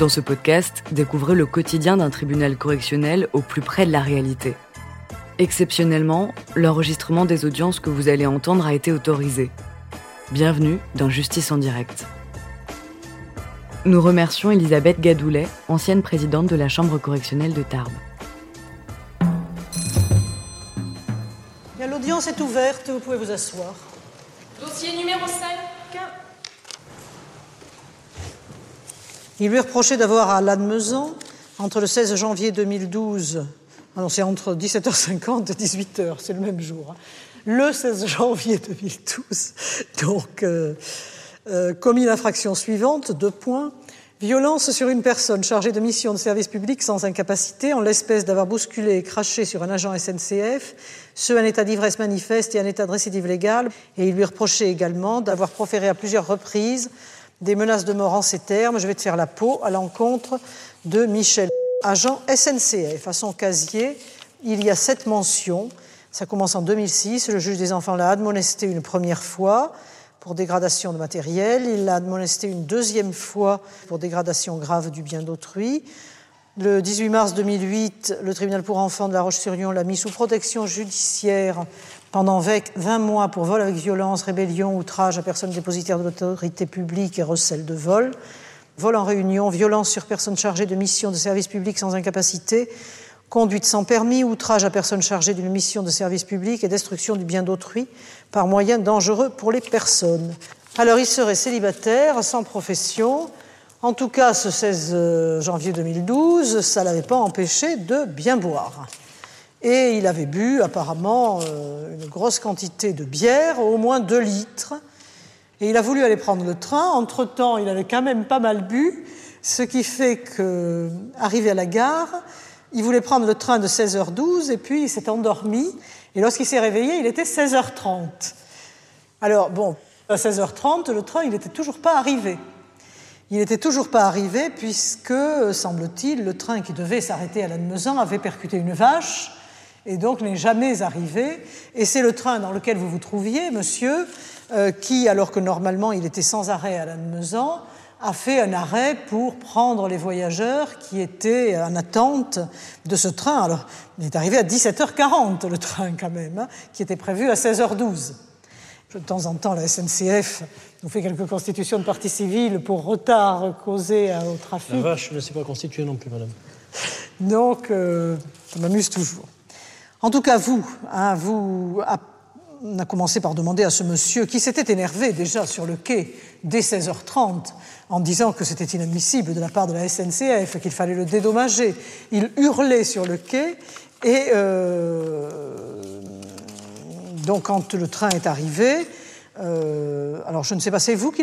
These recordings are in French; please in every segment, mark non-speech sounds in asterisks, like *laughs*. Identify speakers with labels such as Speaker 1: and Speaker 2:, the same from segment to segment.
Speaker 1: Dans ce podcast, découvrez le quotidien d'un tribunal correctionnel au plus près de la réalité. Exceptionnellement, l'enregistrement des audiences que vous allez entendre a été autorisé. Bienvenue dans Justice en direct. Nous remercions Elisabeth Gadoulet, ancienne présidente de la Chambre correctionnelle de Tarbes.
Speaker 2: L'audience est ouverte, vous pouvez vous asseoir.
Speaker 3: Dossier numéro 5.
Speaker 2: Il lui reproché d'avoir à Lannemezan, entre le 16 janvier 2012, ah non, c'est entre 17h50 et 18h, c'est le même jour, hein, le 16 janvier 2012, donc euh, euh, commis l'infraction suivante, deux points, violence sur une personne chargée de mission de service public sans incapacité, en l'espèce d'avoir bousculé et craché sur un agent SNCF, ce en état d'ivresse manifeste et en état de récidive légale, et il lui reprochait également d'avoir proféré à plusieurs reprises des menaces de mort en ces termes, je vais te faire la peau à l'encontre de Michel, agent SNCF. À son casier, il y a sept mentions. Ça commence en 2006. Le juge des enfants l'a admonesté une première fois pour dégradation de matériel. Il l'a admonesté une deuxième fois pour dégradation grave du bien d'autrui. Le 18 mars 2008, le tribunal pour enfants de La Roche-sur-Yon l'a mis sous protection judiciaire pendant 20 mois pour vol avec violence, rébellion, outrage à personne dépositaire de l'autorité publique et recel de vol, vol en réunion, violence sur personne chargée de mission de service public sans incapacité, conduite sans permis, outrage à personne chargée d'une mission de service public et destruction du bien d'autrui par moyen dangereux pour les personnes. Alors il serait célibataire, sans profession. En tout cas, ce 16 euh, janvier 2012, ça ne l'avait pas empêché de bien boire. Et il avait bu apparemment euh, une grosse quantité de bière, au moins 2 litres. Et il a voulu aller prendre le train. Entre-temps, il avait quand même pas mal bu, ce qui fait qu'arrivé à la gare, il voulait prendre le train de 16h12 et puis il s'est endormi. Et lorsqu'il s'est réveillé, il était 16h30. Alors, bon, à 16h30, le train, il n'était toujours pas arrivé. Il n'était toujours pas arrivé puisque, semble-t-il, le train qui devait s'arrêter à Lannemezan avait percuté une vache et donc n'est jamais arrivé. Et c'est le train dans lequel vous vous trouviez, monsieur, euh, qui, alors que normalement il était sans arrêt à Lannemezan, a fait un arrêt pour prendre les voyageurs qui étaient en attente de ce train. Alors, il est arrivé à 17h40, le train quand même, hein, qui était prévu à 16h12. De temps en temps, la SNCF nous fait quelques constitutions de partie civile pour retard causé au trafic.
Speaker 4: La vache ne s'est pas constituée non plus, madame.
Speaker 2: Donc, euh, ça m'amuse toujours. En tout cas, vous, hein, vous, on a commencé par demander à ce monsieur qui s'était énervé déjà sur le quai dès 16h30 en disant que c'était inadmissible de la part de la SNCF, qu'il fallait le dédommager. Il hurlait sur le quai et euh, donc quand le train est arrivé, euh, alors je ne sais pas, c'est vous qui,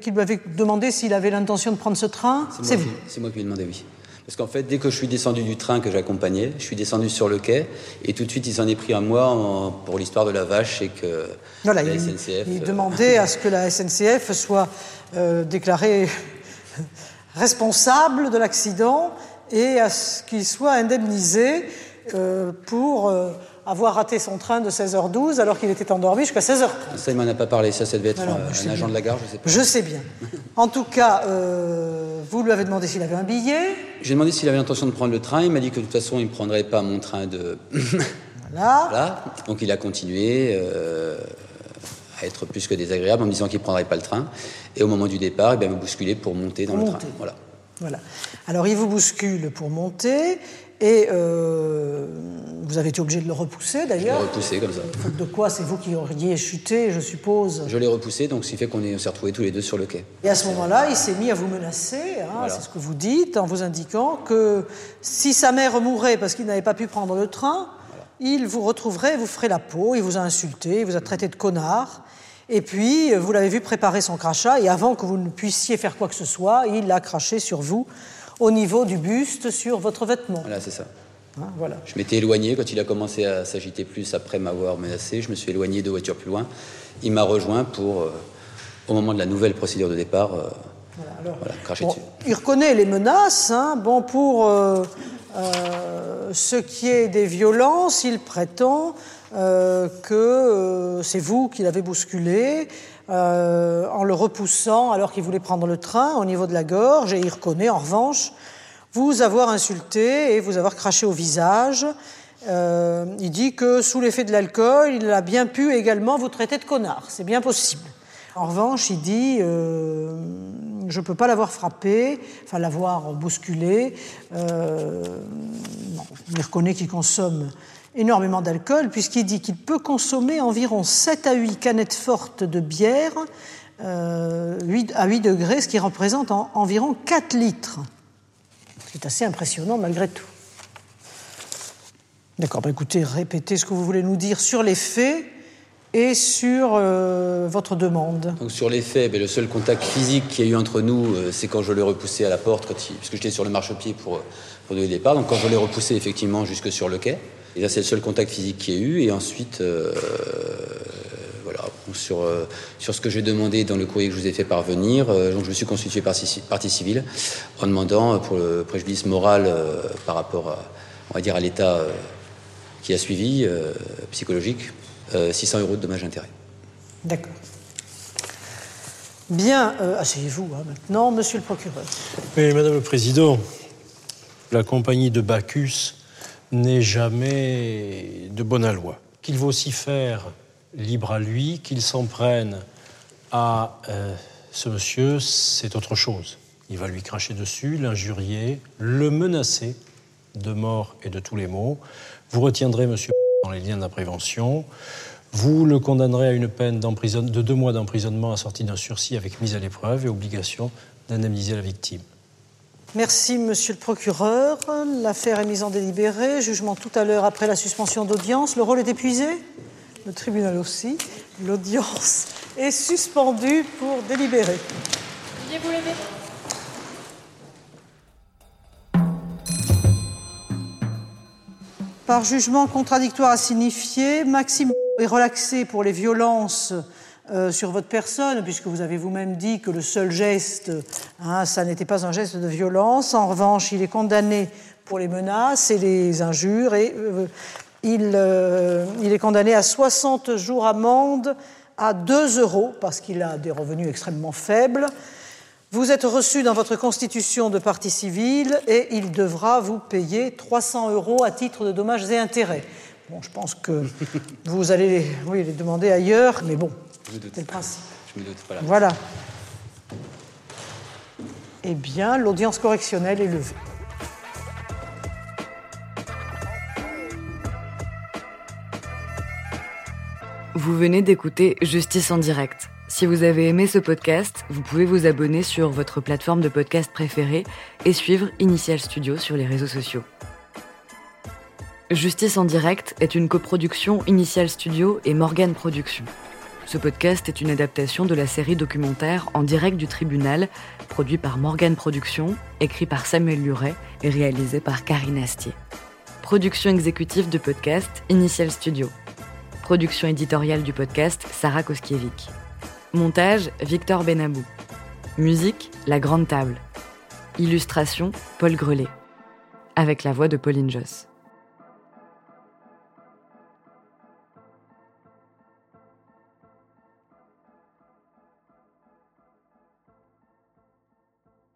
Speaker 2: qui lui avez demandé s'il avait l'intention de prendre ce train?
Speaker 5: C'est vous C'est moi qui lui ai demandé, oui. Parce qu'en fait, dès que je suis descendu du train que j'accompagnais, je suis descendu sur le quai et tout de suite, il s'en est pris à moi pour l'histoire de la vache et que
Speaker 2: la SNCF. Il, demandait à *laughs* ce que la SNCF soit euh, déclarée *laughs* responsable de l'accident et à ce qu'il soit indemnisé euh, pour euh, avoir raté son train de 16h12 alors qu'il était endormi jusqu'à 16h30.
Speaker 5: Ça, il m'en a pas parlé. Ça, ça devait être un, agent de la gare, je sais pas.
Speaker 2: Je sais bien. En tout cas, euh, vous lui avez demandé s'il avait un billet.
Speaker 5: J'ai demandé s'il avait l'intention de prendre le train. Il m'a dit que de toute façon, il ne prendrait pas mon train de. *laughs*
Speaker 2: voilà.
Speaker 5: voilà. Donc il a continué. Euh, à être plus que désagréable en me disant qu'il ne prendrait pas le train. Et au moment du départ, il me bousculer pour monter dans le train. Voilà.
Speaker 2: Voilà. Alors il vous bouscule pour monter. Et euh, vous avez été obligé de le repousser d'ailleurs.
Speaker 5: Je l'ai repoussé comme ça.
Speaker 2: De quoi C'est vous qui auriez chuté, je suppose
Speaker 5: Je l'ai repoussé, donc ce qui fait qu'on s'est retrouvés tous les deux sur le quai.
Speaker 2: Et à ce moment-là, il s'est mis à vous menacer, hein, c'est ce que vous dites, en vous indiquant que si sa mère mourait parce qu'il n'avait pas pu prendre le train, il vous retrouverait, vous ferait la peau, il vous a insulté, il vous a traité de connard. Et puis, vous l'avez vu préparer son crachat, et avant que vous ne puissiez faire quoi que ce soit, il a craché sur vous au niveau du buste sur votre vêtement.
Speaker 5: Voilà, c'est ça.
Speaker 2: Hein, voilà.
Speaker 5: Je m'étais éloigné quand il a commencé à s'agiter plus après m'avoir menacé. Je me suis éloigné de voiture plus loin. Il m'a rejoint pour, euh, au moment de la nouvelle procédure de départ, euh, voilà, cracher dessus.
Speaker 2: Il reconnaît les menaces. Hein. Bon, pour euh, ce qui est des violences, il prétend euh, que euh, c'est vous qui l'avez bousculé euh, en le repoussant alors qu'il voulait prendre le train au niveau de la gorge, et il reconnaît en revanche vous avoir insulté et vous avoir craché au visage. il dit que sous l'effet de l'alcool, il a bien pu également vous traiter de connard. C'est bien possible. En revanche, il dit Je ne peux pas l'avoir frappé, enfin l'avoir bousculé. Il reconnaît qu'il consomme énormément d'alcool, puisqu'il dit qu'il peut consommer environ 7 à 8 canettes fortes de bière euh, à 8 degrés, ce qui représente environ 4 litres. C'est assez impressionnant malgré tout. D'accord, bah écoutez, répétez ce que vous voulez nous dire sur les faits et sur euh, votre demande
Speaker 5: Sur les faits, le seul contact physique qu'il y a eu entre nous, euh, c'est quand je l'ai repoussé à la porte, quand puisque j'étais sur le marchepied pour, pour donner le départ. Donc quand je l'ai repoussé effectivement jusque sur le quai. Et là, c'est le seul contact physique qu'il y a eu. Et ensuite, euh, voilà, sur, sur ce que j'ai demandé dans le courrier que je vous ai fait parvenir, donc je me suis constitué partie, partie civile en demandant pour le préjudice moral par rapport à, on va dire, à l'état qui a suivi, psychologique, 600 euh, euros de dommages intérêts.
Speaker 2: D'accord. Bien, euh, asseyez-vous hein, maintenant, monsieur le procureur.
Speaker 4: Mais, madame le président, la compagnie de Bacchus n'est jamais de bonne loi. Qu'il vaut s'y faire libre à lui, qu'il s'en prenne à euh, ce monsieur, c'est autre chose. Il va lui cracher dessus, l'injurier, le menacer de mort et de tous les maux. Vous retiendrez monsieur dans les liens de la prévention. Vous le condamnerez à une peine de deux mois d'emprisonnement assortie d'un sursis avec mise à l'épreuve et obligation d'indemniser la victime.
Speaker 2: Merci, monsieur le procureur. L'affaire est mise en délibéré. Jugement tout à l'heure après la suspension d'audience. Le rôle est épuisé Le tribunal aussi. L'audience *laughs* est suspendue pour délibérer.
Speaker 3: vous lever
Speaker 2: Par jugement contradictoire à signifier, Maxime est relaxé pour les violences euh, sur votre personne, puisque vous avez vous-même dit que le seul geste, hein, ça n'était pas un geste de violence. En revanche, il est condamné pour les menaces et les injures et euh, il, euh, il, est condamné à 60 jours amende à 2 euros, parce qu'il a des revenus extrêmement faibles. Vous êtes reçu dans votre constitution de partie civile et il devra vous payer 300 euros à titre de dommages et intérêts. Bon, je pense que vous allez oui, les demander ailleurs, mais bon, c'est le principe.
Speaker 5: Je me doute, voilà.
Speaker 2: Voilà. Eh bien, l'audience correctionnelle est levée.
Speaker 1: Vous venez d'écouter Justice en direct si vous avez aimé ce podcast, vous pouvez vous abonner sur votre plateforme de podcast préférée et suivre Initial Studio sur les réseaux sociaux. Justice en direct est une coproduction Initial Studio et Morgan Productions. Ce podcast est une adaptation de la série documentaire En direct du tribunal, produit par Morgan Productions, écrit par Samuel Luret et réalisé par Karine Astier. Production exécutive du podcast Initial Studio. Production éditoriale du podcast Sarah Koskiewicz. Montage Victor Benabou. Musique La Grande Table. Illustration Paul Grelet. Avec la voix de Pauline Joss.